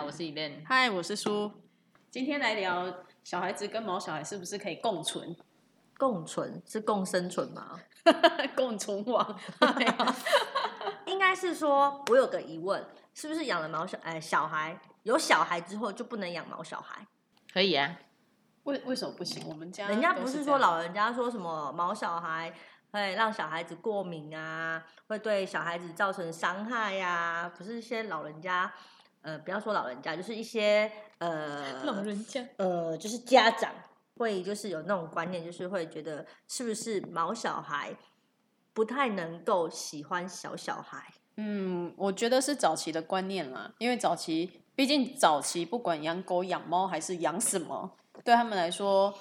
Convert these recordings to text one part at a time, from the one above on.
好，我是 Elen。嗨，我是苏。今天来聊小孩子跟毛小孩是不是可以共存？共存是共生存吗？共存亡？应该是说，我有个疑问，是不是养了毛小哎小孩有小孩之后就不能养毛小孩？可以啊。为为什么不行？我们家人家不是是说老人家说什么毛小孩会让小孩子过敏啊，会对小孩子造成伤害呀、不是一些老人家，呃，不要说老人家，就是一些呃 老人家呃，就是家长会就是有那种观念，就是会觉得是不是毛小孩不太能够喜欢小小孩？嗯，我觉得是早期的观念啦，因为早期毕竟早期不管养狗、养猫还是养什么，对他们来说，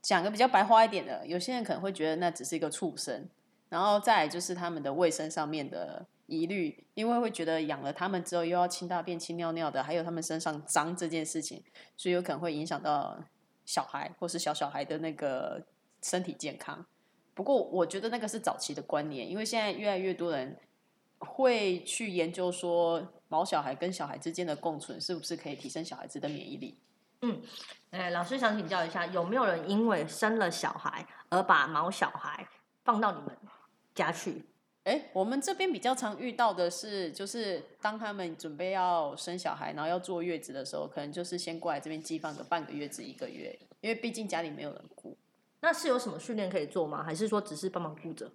讲个比较白话一点的，有些人可能会觉得那只是一个畜生，然后再来就是他们的卫生上面的疑虑，因为会觉得养了它们之后又要清大便、清尿尿的，还有他们身上脏这件事情，所以有可能会影响到小孩或是小小孩的那个身体健康。不过我觉得那个是早期的观念，因为现在越来越多人会去研究说毛小孩跟小孩之间的共存是不是可以提升小孩子的免疫力。嗯哎，老师想请教一下，有没有人因为生了小孩而把毛小孩放到你们家去？哎，我们这边比较常遇到的是，就是当他们准备要生小孩，然后要坐月子的时候，可能就是先过来这边寄放个半个月至一个月，因为毕竟家里没有人顾。那是有什么训练可以做吗？还是说只是帮忙顾着？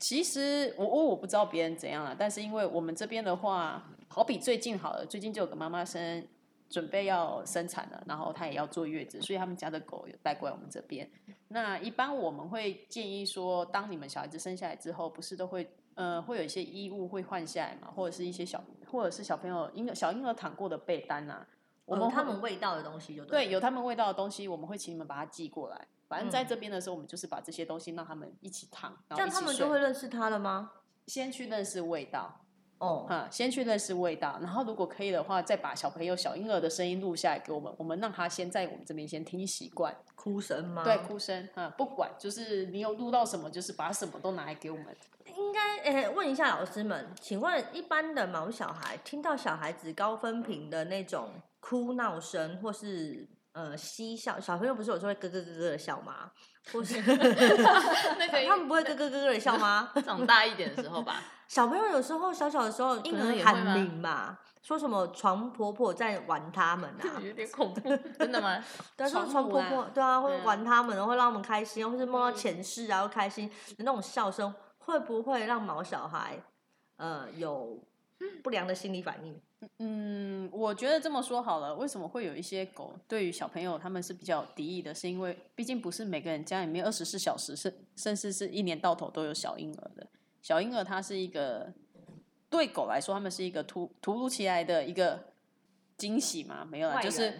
其实我我我不知道别人怎样了，但是因为我们这边的话，好比最近好了，最近就有个妈妈生准备要生产了，然后她也要坐月子，所以他们家的狗有带过来我们这边。那一般我们会建议说，当你们小孩子生下来之后，不是都会呃会有一些衣物会换下来嘛，或者是一些小或者是小朋友婴小婴儿躺过的被单啊，我们有他会们味道的东西就对，了有他们味道的东西，我们会请你们把它寄过来。反正在这边的时候，我们就是把这些东西让他们一起躺，然这样他们就会认识他了吗？先去认识味道，哦，哈，先去认识味道，然后如果可以的话，再把小朋友小婴儿的声音录下来给我们，我们让他先在我们这边先听习惯，哭声吗？对，哭声，哈，不管就是你有录到什么，就是把什么都拿来给我们。应该诶、问一下老师们，请问一般的毛小孩听到小孩子高分频的那种哭闹声，或是呃嬉笑，小朋友不是有时候会咯咯咯咯的笑吗？或是 那个他们不会咯咯咯咯的笑吗？长大一点的时候吧，小朋友有时候小小的时候可婴儿喊名嘛，说什么床婆婆在玩他们啊，有点恐怖。真的吗？对啊，说床婆婆，对啊，会嗯玩他们，然后让我们开心，或是梦到前世啊，会开心的那种笑声，会不会让毛小孩呃有不良的心理反应？嗯，我觉得这么说好了，为什么会有一些狗对于小朋友他们是比较敌意的？是因为毕竟不是每个人家里面二十四小时是甚至是一年到头都有小婴儿的。小婴儿它是一个对狗来说，他们是一个突突如其来的一个惊喜嘛？没有啦，就是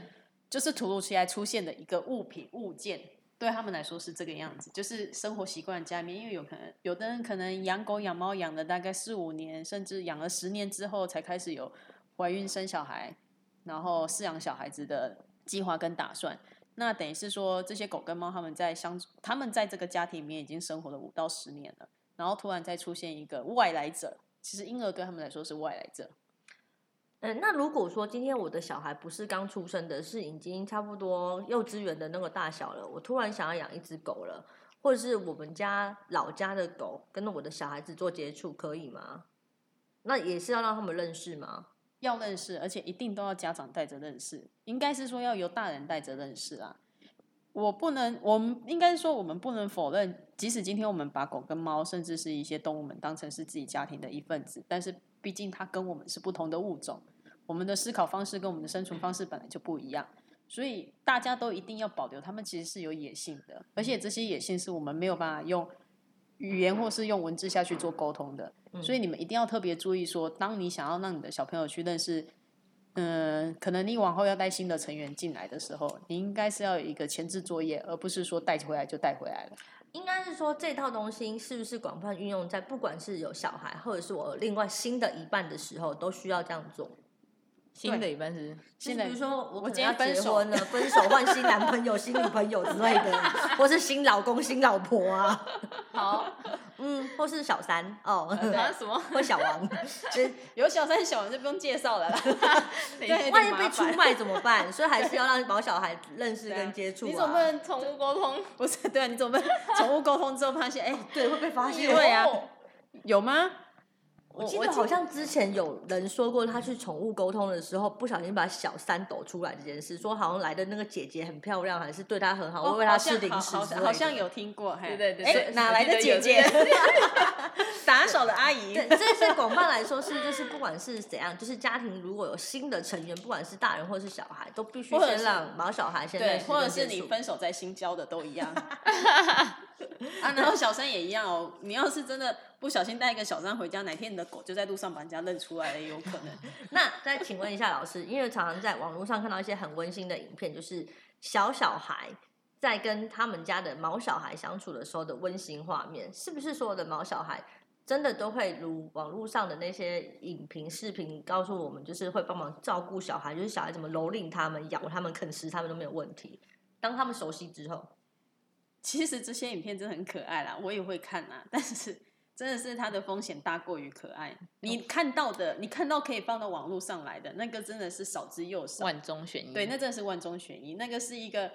就是突如其来出现的一个物品物件。对他们来说是这个样子，就是生活习惯家里面，因为有可能有的人可能养狗养猫养了大概四五年，甚至养了十年之后才开始有怀孕生小孩，然后饲养小孩子的计划跟打算。那等于是说，这些狗跟猫他们在相处，他们在这个家庭里面已经生活了五到十年了，然后突然再出现一个外来者，其实婴儿对他们来说是外来者。嗯，那如果说今天我的小孩不是刚出生的，是已经差不多幼稚园的那个大小了，我突然想要养一只狗了，或者是我们家老家的狗跟我的小孩子做接触，可以吗？那也是要让他们认识吗？要认识，而且一定都要家长带着认识，应该是说要由大人带着认识啊。我不能，我们应该说我们不能否认，即使今天我们把狗跟猫，甚至是一些动物们当成是自己家庭的一份子，但是毕竟它跟我们是不同的物种，我们的思考方式跟我们的生存方式本来就不一样，所以大家都一定要保留，他们其实是有野性的，而且这些野性是我们没有办法用语言或是用文字下去做沟通的。所以你们一定要特别注意说，当你想要让你的小朋友去认识，嗯，可能你往后要带新的成员进来的时候，你应该是要有一个前置作业，而不是说带回来就带回来了。应该是说这套东西是不是广泛运用在不管是有小孩，或者是我另外新的一半的时候，都需要这样做。新的一半是现在比如说我今天分手结婚了，分手换新男朋友、新女朋友之类的，或是新老公、新老婆啊，好，嗯，或是小三哦，啊什么？或小王，就是有小三小王就不用介绍了啦。对万一被出卖怎么办？所以还是要让毛小孩认识跟接触、啊。你总不能宠物沟通，不是对啊？你总不能宠物沟通之后发现，哎、对会被发现？对啊哦有吗？我记得好像之前有人说过，他去宠物沟通的时候，不小心把小三抖出来这件事，说好像来的那个姐姐很漂亮，还是对他很好，哦会喂他好像吃零食好像有听过，嘿对对对哎哪来的姐姐？打手的阿姨。对，这是广泛来说是，就是不管是怎样，就是家庭如果有新的成员，不管是大人或是小孩，都必须先让毛小孩先对，或者是你分手再新交的都一样。啊，然后小三也一样哦。你要是真的不小心带一个小三回家，哪天你的狗就在路上把人家认出来了，也有可能。那再请问一下老师，因为常常在网络上看到一些很温馨的影片，就是小小孩在跟他们家的毛小孩相处的时候的温馨画面，是不是所有的毛小孩真的都会如网络上的那些影评、视频告诉我们，就是会帮忙照顾小孩，就是小孩怎么蹂躏他们、咬他们、啃食他们都没有问题？当他们熟悉之后，其实这些影片真的很可爱啦，我也会看啦，但是真的是它的风险大过于可爱。你看到的，你看到可以放到网络上来的那个，真的是少之又少。万中选一。对，那真的是万中选一，那个是一个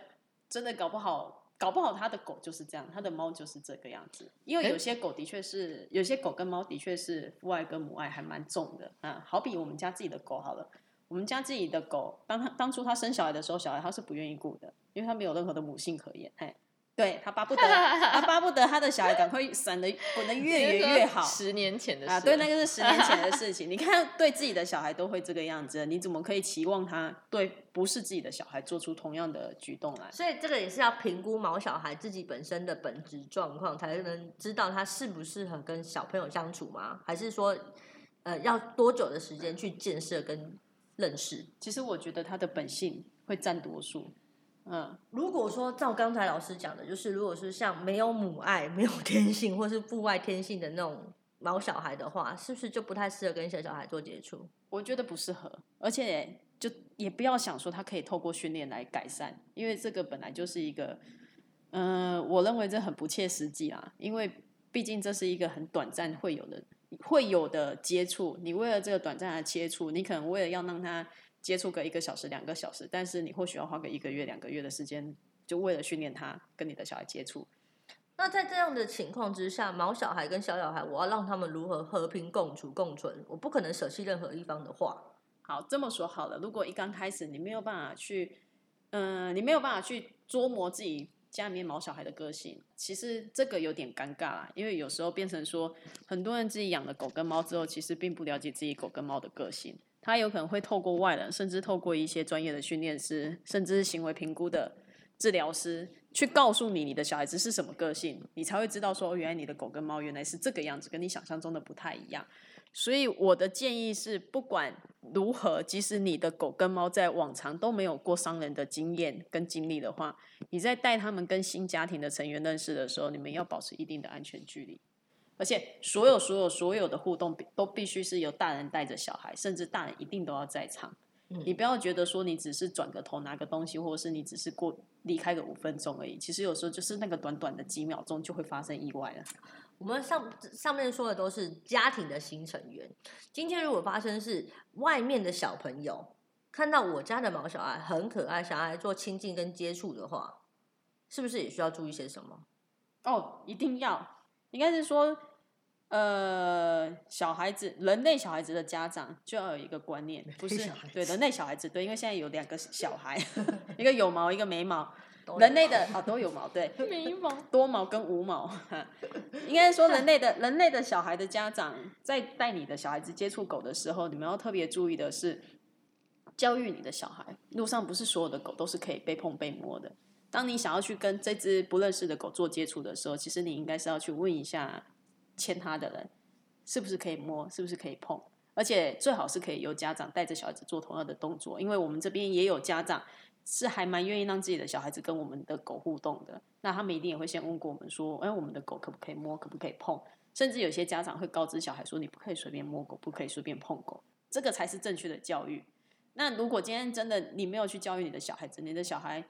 真的搞不好，搞不好他的狗就是这样，他的猫就是这个样子。因为有些狗的确是，有些狗跟猫的确是父爱跟母爱还蛮重的啊。好比我们家自己的狗好了，我们家自己的狗，当他当初他生小孩的时候，小孩他是不愿意顾的，因为他没有任何的母性可言，嘿。对他巴不得，他巴不得他的小孩赶快闪的滚得越远越好，十年前的事啊，对，那个是十年前的事情。你看，对自己的小孩都会这个样子，你怎么可以期望他对不是自己的小孩做出同样的举动来？所以这个也是要评估毛小孩自己本身的本质状况，才能知道他适不适合跟小朋友相处吗？还是说，呃，要多久的时间去建设跟认识？其实我觉得他的本性会占多数。嗯，如果说照刚才老师讲的，就是如果是像没有母爱、没有天性或是父爱天性的那种毛小孩的话，是不是就不太适合跟小小孩做接触？我觉得不适合，而且就也不要想说他可以透过训练来改善，因为这个本来就是一个，嗯、我认为这很不切实际啊，因为毕竟这是一个很短暂会有的会有的接触，你为了这个短暂的接触，你可能为了要让他接触个一个小时、两个小时，但是你或许要花个一个月、两个月的时间，就为了训练他跟你的小孩接触。那在这样的情况之下，毛小孩跟小小孩，我要让他们如何和平共处共存？我不可能舍弃任何一方的话。好，这么说好了，如果一刚开始你没有办法去，嗯、你没有办法去琢磨自己家里面毛小孩的个性，其实这个有点尴尬啦，因为有时候变成说，很多人自己养了狗跟猫之后，其实并不了解自己狗跟猫的个性，他有可能会透过外人，甚至透过一些专业的训练师，甚至是行为评估的治疗师，去告诉你你的小孩子是什么个性，你才会知道说，原来你的狗跟猫原来是这个样子，跟你想象中的不太一样。所以我的建议是，不管如何，即使你的狗跟猫在往常都没有过伤人的经验跟经历的话，你在带他们跟新家庭的成员认识的时候，你们要保持一定的安全距离。而且，所有、所有、所有的互动都必须是由大人带着小孩，甚至大人一定都要在场。嗯你不要觉得说你只是转个头拿个东西，或者是你只是过离开个五分钟而已。其实有时候就是那个短短的几秒钟就会发生意外了。我们上上面说的都是家庭的新成员。今天如果发生是外面的小朋友看到我家的毛小孩很可爱，想要来做亲近跟接触的话，是不是也需要注意些什么？哦，一定要，应该是说，呃，小孩子，人类小孩子的家长就要有一个观念，不是对人类小孩子，对，因为现在有两个小孩，一个有毛，一个没毛，人类的啊、都有毛，对，没毛。多毛跟无毛，应该说人类的人类的小孩的家长在带你的小孩子接触狗的时候，你们要特别注意的是，教育你的小孩，路上不是所有的狗都是可以被碰被摸的。当你想要去跟这只不认识的狗做接触的时候，其实你应该是要去问一下牵它的人，是不是可以摸，是不是可以碰，而且最好是可以由家长带着小孩子做同样的动作，因为我们这边也有家长是还蛮愿意让自己的小孩子跟我们的狗互动的，那他们一定也会先问过我们说，哎，我们的狗可不可以摸，可不可以碰，甚至有些家长会告知小孩说，你不可以随便摸狗，不可以随便碰狗，这个才是正确的教育。那如果今天真的你没有去教育你的小孩子，你的小孩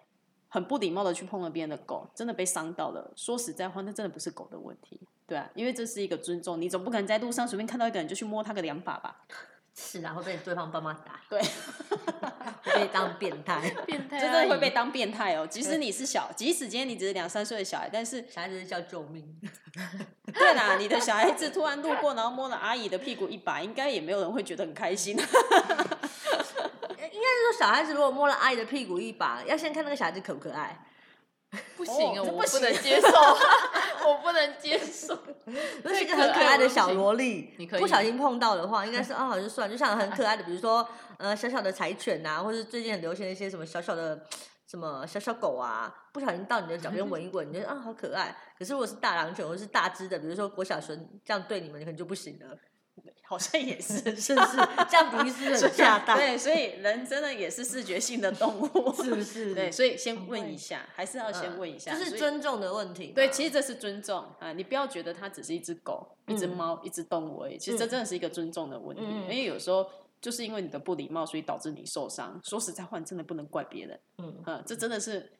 很不礼貌的去碰了别人的狗，真的被伤到了，说实在话，那真的不是狗的问题，对啊，因为这是一个尊重，你总不可能在路上随便看到一个人就去摸他个两把吧？是啊，会被对方爸妈打，对，会被当变态。变态真的会被当变态哦。即使你是小，即使今天你只是两三岁的小孩，但是小孩子是叫救命，对啦，你的小孩子突然路过，然后摸了阿姨的屁股一把，应该也没有人会觉得很开心。应该是说小孩子如果摸了阿姨的屁股一把，要先看那个小孩子可不可爱。不行啊，哦 我不能接受，我不能接受。如果是一个很可爱的小萝莉，你不小心碰到的话，应该是啊，好 就算，就像很可爱的，比如说呃小小的柴犬呐、或者最近很流行的一些什么小小的 什么小小狗啊，不小心到你的脚边闻一闻，你觉得啊好可爱。可是如果是大狼犬或是大只的，比如说国小熊这样对你们，你可能就不行了，好像也是，是不是？这样比喻是不是很恰当？对，所以人真的也是视觉性的动物，是不是？对，所以先问一下，还是要先问一下，这是尊重的问题。对，其实这是尊重啊，你不要觉得它只是一只狗、一只嗯猫、一只动物而已，其实这嗯真的是一个尊重的问题，嗯因为有时候就是因为你的不礼貌，所以导致你受伤。说实在话，你真的不能怪别人，嗯嗯，这真的是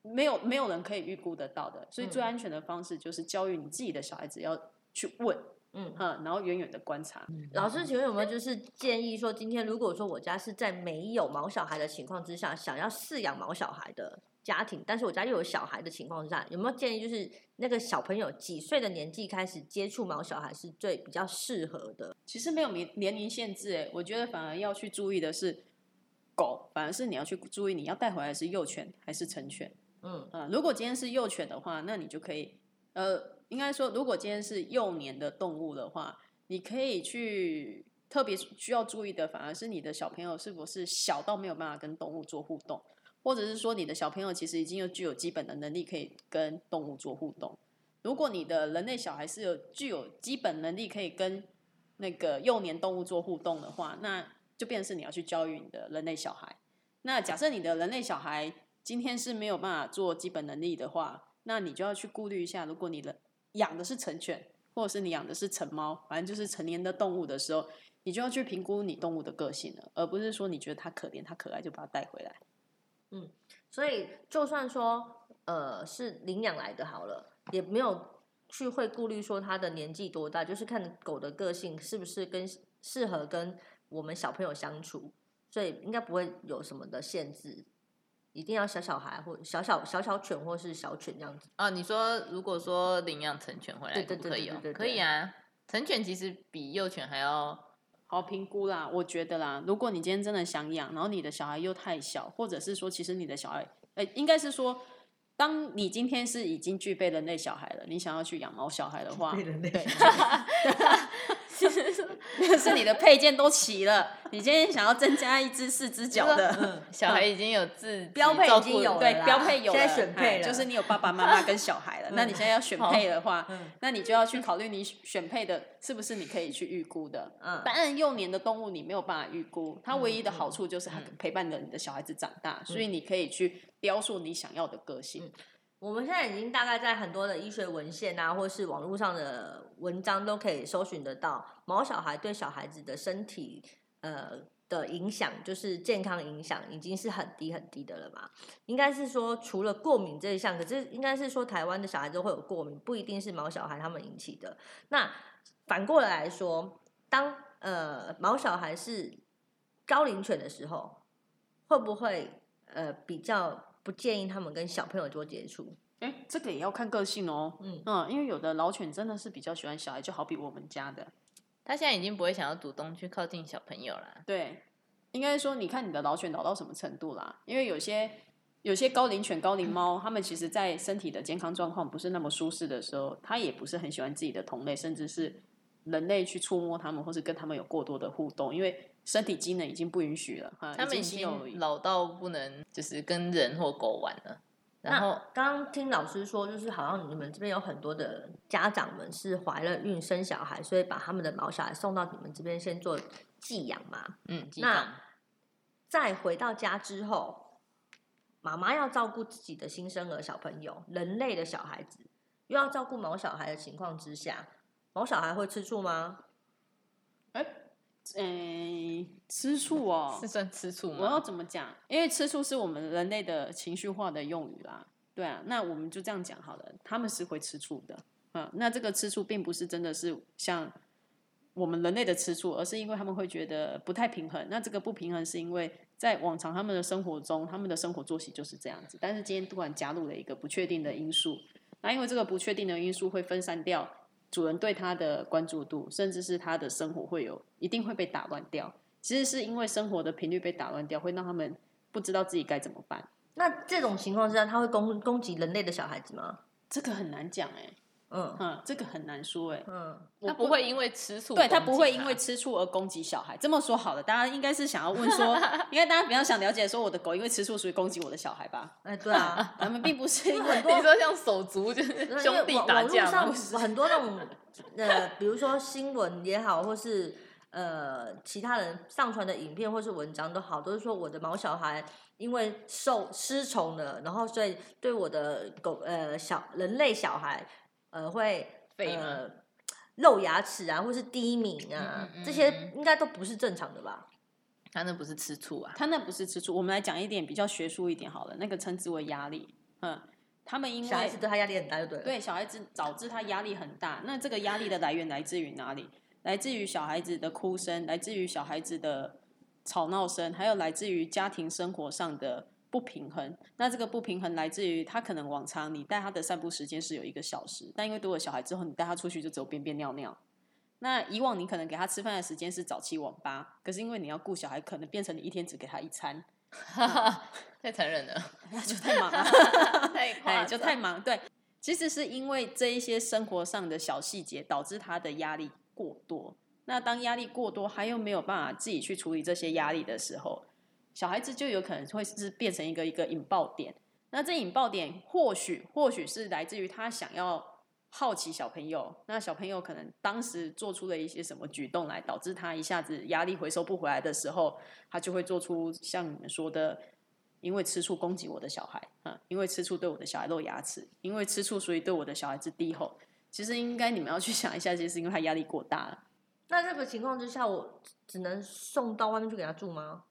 没有没有人可以预估得到的，所以最嗯安全的方式就是教育你自己的小孩子要去问，嗯。嗯，然后远远的观察。老师，请问有没有就是建议说，今天如果说我家是在没有毛小孩的情况之下，想要饲养毛小孩的家庭，但是我家又有小孩的情况下，有没有建议就是那个小朋友几岁的年纪开始接触毛小孩是最比较适合的？其实没有年年龄限制，哎，我觉得反而要去注意的是狗，反而是你要去注意你要带回来是幼犬还是成犬。嗯呃，如果今天是幼犬的话，那你就可以，呃，应该说，如果今天是幼年的动物的话，你可以去特别需要注意的，反而是你的小朋友是不是小到没有办法跟动物做互动，或者是说你的小朋友其实已经有具有基本的能力可以跟动物做互动。如果你的人类小孩是有具有基本能力可以跟那个幼年动物做互动的话，那就变成是你要去教育你的人类小孩。那假设你的人类小孩今天是没有办法做基本能力的话，那你就要去顾虑一下，如果你的养的是成犬，或者是你养的是成猫，反正就是成年的动物的时候，你就要去评估你动物的个性了，而不是说你觉得它可怜、它可爱就把它带回来。嗯所以就算说呃是领养来的好了，也没有去会顾虑说它的年纪多大，就是看狗的个性是不是跟适合跟我们小朋友相处，所以应该不会有什么的限制，一定要小小孩或小小小小犬或是小犬这样子。哦，你说如果说领养成犬回来对对可不可以哦对对对对？可以啊，成犬其实比幼犬还要好评估啦，我觉得啦，如果你今天真的想养，然后你的小孩又太小，或者是说，其实你的小孩，呃，应该是说，当你今天是已经具备人类小孩了，你想要去养猫小孩的话，对，是你的配件都齐了，你今天想要增加一只四只脚的，小孩已经有自标配已经有了对，标配有了，现在选配了哎就是你有爸爸妈妈跟小孩了。那你现在要选配的话，嗯那你就要去考虑你选配的是不是你可以去预估的。嗯当然，幼年的动物你没有办法预估，它唯一的好处就是它陪伴着你的小孩子长大，所以你可以去雕塑你想要的个性。我们现在已经大概在很多的医学文献啊，或是网络上的文章都可以搜寻得到，毛小孩对小孩子的身体呃的影响，就是健康影响，已经是很低很低的了嘛。应该是说，除了过敏这一项，可是应该是说台湾的小孩都会有过敏，不一定是毛小孩他们引起的。那反过来来说，当呃毛小孩是高龄犬的时候，会不会呃比较不建议他们跟小朋友多接触？哎、这个也要看个性哦。嗯嗯，因为有的老犬真的是比较喜欢小孩，就好比我们家的，他现在已经不会想要主动去靠近小朋友了。对，应该说，你看你的老犬老到什么程度啦？因为有些有些高龄犬、高龄猫，它们其实在身体的健康状况不是那么舒适的时候，它也不是很喜欢自己的同类，甚至是人类去触摸它们，或是跟它们有过多的互动，因为身体机能已经不允许了。哈，他们已经有经老到不能就是跟人或狗玩了。然后刚刚听老师说，就是好像你们这边有很多的家长们是怀了孕生小孩，所以把他们的毛小孩送到你们这边先做寄养嘛。嗯，寄那放再回到家之后，妈妈要照顾自己的新生儿小朋友，人类的小孩子，又要照顾毛小孩的情况之下，毛小孩会吃醋吗？嗯，吃醋哦是，算吃醋吗我要？怎么讲？因为吃醋是我们人类的情绪化的用语啦，对啊，那我们就这样讲好了，他们是会吃醋的，嗯，那这个吃醋并不是真的是像我们人类的吃醋，而是因为他们会觉得不太平衡。那这个不平衡是因为在往常他们的生活中，他们的生活作息就是这样子，但是今天突然加入了一个不确定的因素，那因为这个不确定的因素会分散掉主人对他的关注度，甚至是他的生活会有一定会被打乱掉。其实是因为生活的频率被打乱掉，会让他们不知道自己该怎么办。那这种情况之下，他会攻攻击人类的小孩子吗？这个很难讲哎、嗯嗯，这个很难说哎、嗯，他不会因为吃醋，对他不会因为吃醋而攻击小孩。这么说好了，大家应该是想要问说，应该大家比较想了解说，我的狗因为吃醋所以攻击我的小孩吧？哎，对啊，他们并不是因为很多你说像手足就是因为兄弟打架？很多那种呃，比如说新闻也好，或是呃其他人上传的影片或是文章都好，都是说我的毛小孩因为受失宠了，然后所以对我的狗呃小人类小孩呃会呃露牙齿啊，或是低鸣啊，嗯嗯嗯这些嗯应该都不是正常的吧？他那不是吃醋啊，他那不是吃醋。我们来讲一点比较学术一点好了，那个称之为压力。嗯，他们因为小孩子对他压力很大，就对了。对小孩子导致他压力很大。那这个压力的来源来自于哪里？来自于小孩子的哭声，来自于小孩子的吵闹声，还有来自于家庭生活上的不平衡。那这个不平衡来自于他可能往常你带他的散步时间是有一个小时，但因为多了小孩之后，你带他出去就只有便便尿尿。那以往你可能给他吃饭的时间是早七晚八，可是因为你要顾小孩，可能变成你一天只给他一餐，太残忍了，那就太忙了。太夸哎，张就太忙。对，其实是因为这一些生活上的小细节导致他的压力过多。那当压力过多，他又没有办法自己去处理这些压力的时候，小孩子就有可能会是变成一个一个引爆点。那这引爆点或许或许是来自于他想要好奇小朋友，那小朋友可能当时做出了一些什么举动来导致他一下子压力回收不回来的时候，他就会做出像你们说的因为吃醋攻击我的小孩，嗯，因为吃醋对我的小孩露牙齿，因为吃醋所以对我的小孩子低吼。其实应该你们要去 想一下，其实是因为他压力过大了。那这个情况之下，我只能送到外面去给他住吗？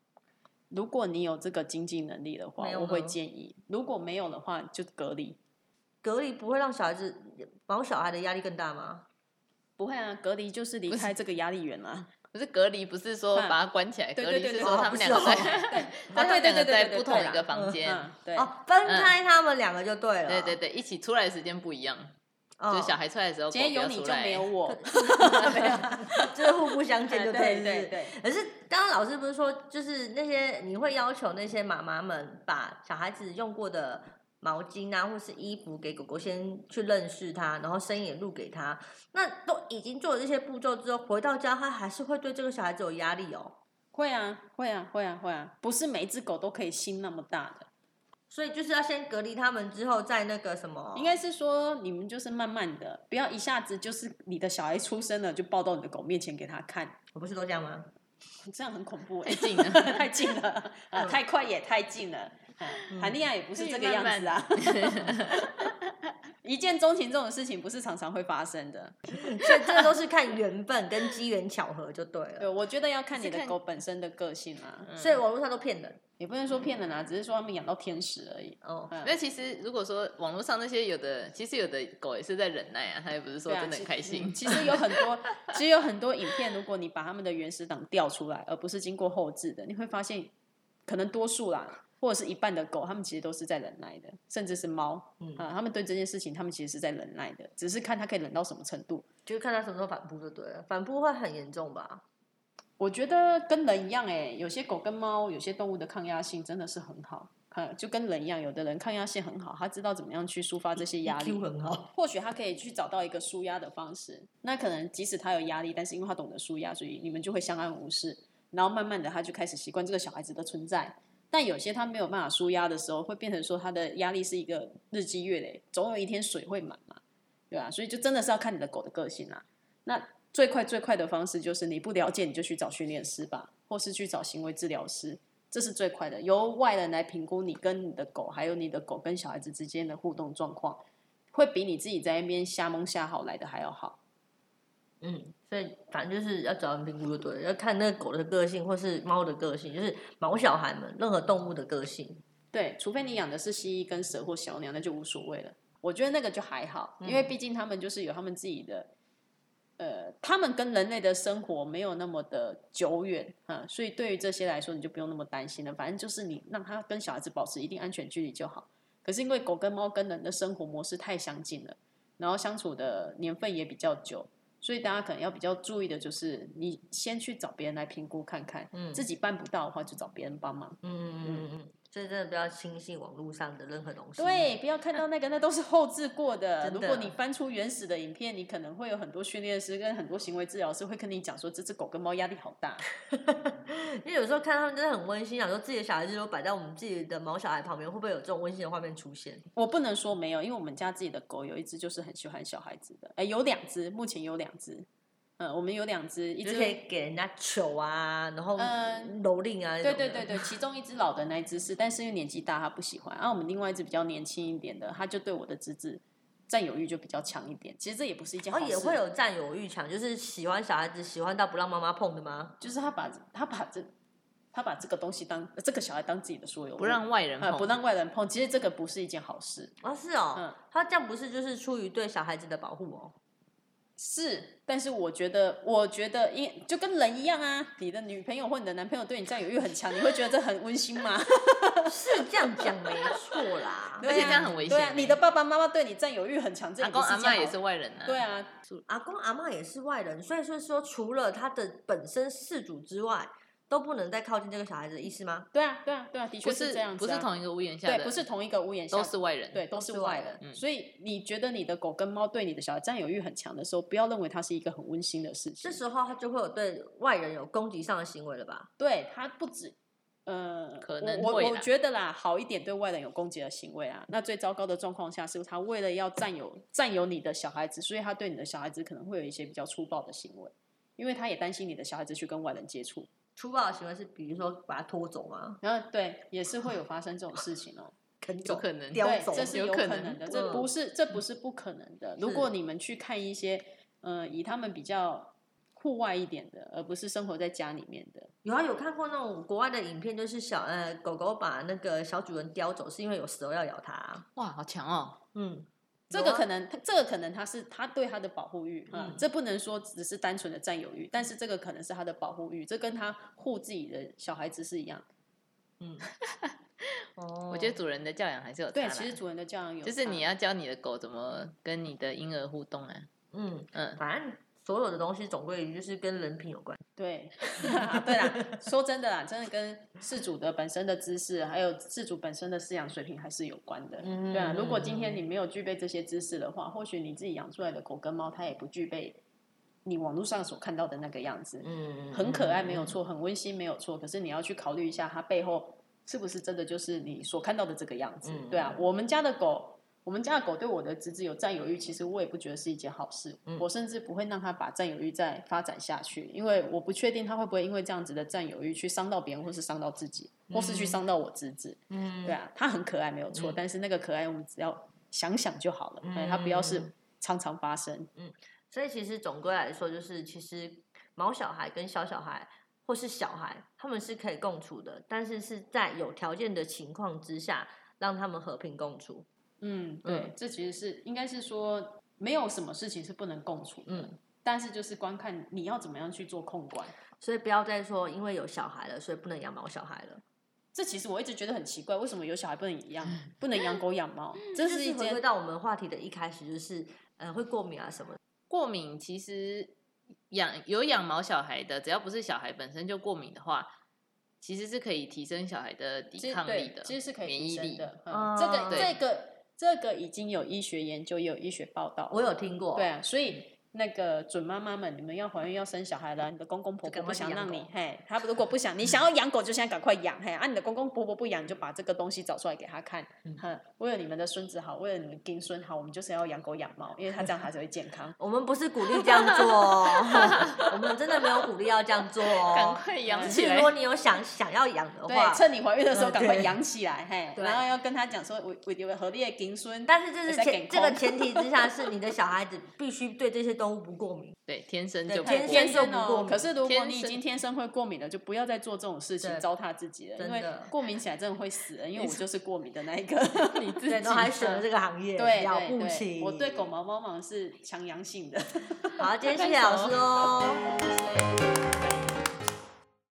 如果你有这个经济能力的话我会建议；如果没有的话，就隔离。隔离不会让小孩子保小孩的压力更大吗？不会啊，隔离就是离开这个压力源啊。不是隔离，不是说嗯把他关起来，隔离是说他们两个在，对他们对 对两个对对对在不同一个房间，哦，分开他们两个就对了。对对对，一起出来的时间不一样，哦，就是小孩出来的时候，今天有你就没有我。没有，就是互不相欠就对是对对。可是刚刚老师不是说，就是那些你会要求那些妈妈们把小孩子用过的毛巾啊，或是衣服给狗狗先去认识它，然后声音也录给他。那都已经做了这些步骤之后，回到家他还是会对这个小孩子有压力哦。会啊，会啊，会啊，会啊，不是每一只狗都可以心那么大的。所以就是要先隔离他们之后，再那个什么，应该是说你们就是慢慢的，不要一下子就是你的小孩出生了就抱到你的狗面前给他看，我不是都这样吗？这样很恐怖欸、太近了 太近了，太快也太近了。嗯谈恋爱也不是这个样子啊，一见钟情这种事情不是常常会发生的。所以这个都是看缘分跟机缘巧合就对了。对，我觉得要看你的狗本身的个性啊，嗯所以网络上都骗人也不能说骗人啊，只是说他们养到天使而已。哦。嗯那其实如果说网络上那些有的，其实有的狗也是在忍耐啊，它也不是说真的很其开心嗯。其实有很多，其实有很多影片，如果你把他们的原始档调出来，而不是经过后置的，你会发现，可能多数啦，或者是一半的狗，他们其实都是在忍耐的，甚至是猫，嗯啊，他们对这件事情，他们其实是在忍耐的，只是看他可以忍到什么程度。就是看他什么时候反扑就对了，反扑会很严重吧？我觉得跟人一样、欸，有些狗跟猫，有些动物的抗压性真的是很好，看就跟人一样，有的人抗压性很好，他知道怎么样去抒发这些压力很好，或许他可以去找到一个舒压的方式。那可能即使他有压力，但是因为他懂得舒压，所以你们就会相安无事。然后慢慢的，他就开始习惯这个小孩子的存在。但有些他没有办法舒压的时候，会变成说他的压力是一个日积月累，总有一天水会满嘛，对吧、所以就真的是要看你的狗的个性啦。那最快最快的方式就是你不了解你就去找训练师吧，或是去找行为治疗师，这是最快的。由外人来评估你跟你的狗，还有你的狗跟小孩子之间的互动状况，会比你自己在那边瞎蒙瞎好来的还要好。嗯，所以反正就是要找人评估就对了，要看那个狗的个性或是猫的个性，就是毛小孩们任何动物的个性。对，除非你养的是蜥蜴、跟蛇或小鸟，那就无所谓了。我觉得那个就还好，因为毕竟他们就是有他们自己的，呃，他们跟人类的生活没有那么的久远啊，所以对于这些来说，你就不用那么担心了。反正就是你让他跟小孩子保持一定安全距离就好。可是因为狗跟猫跟人的生活模式太相近了，然后相处的年份也比较久，所以大家可能要比较注意的就是，你先去找别人来评估看看，嗯自己办不到的话就找别人帮忙。嗯嗯嗯嗯，所以真的不要轻信网络上的任何东西。对，不要看到那个，那都是后置过的。的如果你翻出原始的影片，你可能会有很多训练师跟很多行为治疗师会跟你讲说，这只狗跟猫压力好大。因为有时候看他们真的很温馨，想说自己的小孩子都摆在我们自己的毛小孩旁边，会不会有这种温馨的画面出现？我不能说没有，因为我们家自己的狗有一只就是很喜欢小孩子的，哎，有两只，目前有两只。嗯，我们有两只，一只可以给人家球啊，然后嗯蹂躏啊。对对对，对，其中一只老的那一只是，但是因为年纪大，他不喜欢。然、后我们另外一只比较年轻一点的，他就对我的侄子占有欲就比较强一点。其实这也不是一件好事，也会有占有欲强，就是喜欢小孩子，喜欢到不让妈妈碰的吗？就是他把他把这他把这个东西当这个小孩当自己的所有，不让外人碰，呃不让外人碰。其实这个不是一件好事，哦，是哦，嗯他这样不是就是出于对小孩子的保护哦？是。但是我觉得，我觉得因就跟人一样啊，你的女朋友或你的男朋友对你占有欲很强，你会觉得这很温馨吗？是这样讲没错啦。而且这样很危对啊，你的爸爸妈妈对你占有欲很强，这阿公阿妈也是外人啊。对啊，阿公阿妈也是外人，所以说说除了他的本身事主之外，都不能再靠近这个小孩子的意思吗？对啊，对啊，对啊，的确是这样子、啊，不是同一个屋檐下对，不是同一个屋檐下，都是外人。对，都是是外外人。嗯所以你觉得你的狗跟猫对你的小孩占有欲很强的时候，不要认为它是一个很温馨的事情这。时候它就会有对外人有攻击上的行为了吧？对，它不止。呃，可能我我觉得啦，好一点对外人有攻击的行为啊。那最糟糕的状况下是，它为了要占有占有你的小孩子，所以它对你的小孩子可能会有一些比较粗暴的行为，因为他也担心你的小孩子去跟外人接触。粗暴的行为是比如说把它拖走吗？然后对，也是会有发生这种事情哦。有可能对，叼走，这是有有可能的，这嗯不是这不是不可能的。如果你们去看一些，呃，以他们比较户外一点的，而不是生活在家里面的，有啊，有看过那种国外的影片，就是小呃狗狗把那个小主人叼走，是因为有蛇要咬它。哇，好强哦！嗯，这个可能，这个可能他是他对他的保护欲啊、嗯这不能说只是单纯的占有欲，但是这个可能是他的保护欲，这跟他护自己的小孩子是一样。嗯，哦我觉得主人的教养还是有差对，其实主人的教养有，就是你要教你的狗怎么跟你的婴儿互动啊。嗯，嗯，反正所有的东西总归就是跟人品有关。对，对啦，说真的啦，真的跟饲主的本身的知识，还有饲主本身的饲养水平还是有关的。嗯对啊，如果今天你没有具备这些知识的话，或许你自己养出来的狗跟猫，它也不具备你网络上所看到的那个样子。嗯，很可爱没有错，很温馨没有错，可是你要去考虑一下，它背后是不是真的就是你所看到的这个样子？嗯对啊，我们家的狗。我们家的狗对我的侄子有占有欲，其实我也不觉得是一件好事。嗯我甚至不会让它把占有欲再发展下去，因为我不确定它会不会因为这样子的占有欲去伤到别人，或是伤到自己，或是去伤到我侄子。嗯，对啊，它很可爱没有错，嗯但是那个可爱我们只要想想就好了，嗯哎它不要是常常发生。所以其实总归来说，就是其实毛小孩跟小小孩或是小孩，他们是可以共处的，但是是在有条件的情况之下，让他们和平共处。嗯，对，嗯这其实是应该是说，没有什么事情是不能共处的，嗯但是就是观看你要怎么样去做控管。所以不要再说因为有小孩了，所以不能养毛小孩了。这其实我一直觉得很奇怪，为什么有小孩不能一样，不能养狗养猫？这是一件回归到我们话题的一开始，就是呃会过敏啊什么。过敏其实养有养毛小孩的，只要不是小孩本身就过敏的话，其实是可以提升小孩的抵抗力的，对其实是可以提免疫力。升的。这个对这个这个已经有医学研究，也有医学报道。我有听过，对啊，所以那个准妈妈们，你们要怀孕要生小孩了，你的公公婆婆不想让你嘿，他如果不想你想要养狗，就现在赶快养嘿，啊，你的公公婆婆不养，你就把这个东西找出来给他看，嗯哼，为了你们的孙子好，为了你们丁孙好，我们就是要养狗养猫，因为他这样才会健康。我们不是鼓励这样做哦，我们真的没有鼓励要这样做哦。赶快养起来如果你有想想要养的话对，，趁你怀孕的时候嗯赶快养起来，嘿，然后要跟他讲说，我我有合力的丁孙，但是这是前这个前提 之下，是你的小孩子必须对这些东动物不过敏。对，天生就不过天天生哦。就不过敏可是如果你已经天生会过敏了，就不要再做这种事情糟蹋自己了，因为过敏起来真的会死人。因为我就是过敏的那一个，你自己对，都还选了这个行业，对了不起。我对狗毛猫毛是强阳性的。好，今天谢谢老师哦。